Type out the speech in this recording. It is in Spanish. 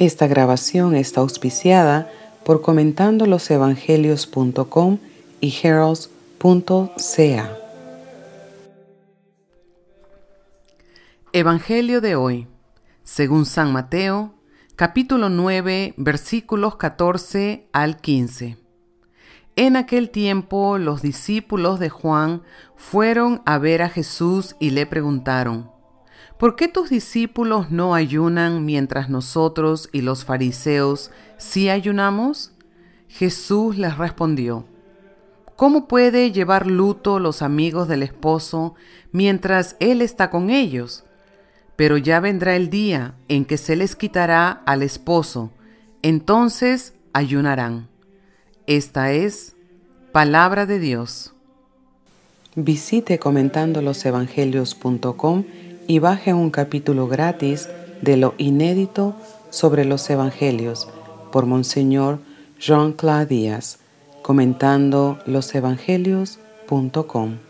Esta grabación está auspiciada por comentandolosevangelios.com y heralds.ca. Evangelio de hoy, según San Mateo, capítulo 9, versículos 14 al 15. En aquel tiempo los discípulos de Juan fueron a ver a Jesús y le preguntaron, ¿por qué tus discípulos no ayunan mientras nosotros y los fariseos sí ayunamos? Jesús les respondió, ¿cómo puede llevar luto los amigos del esposo mientras él está con ellos? Pero ya vendrá el día en que se les quitará al esposo, entonces ayunarán. Esta es palabra de Dios. Visite comentandolosevangelios.com y baje un capítulo gratis de lo inédito sobre los evangelios por Monseñor Jean-Claude Díaz, comentando losevangelios.com.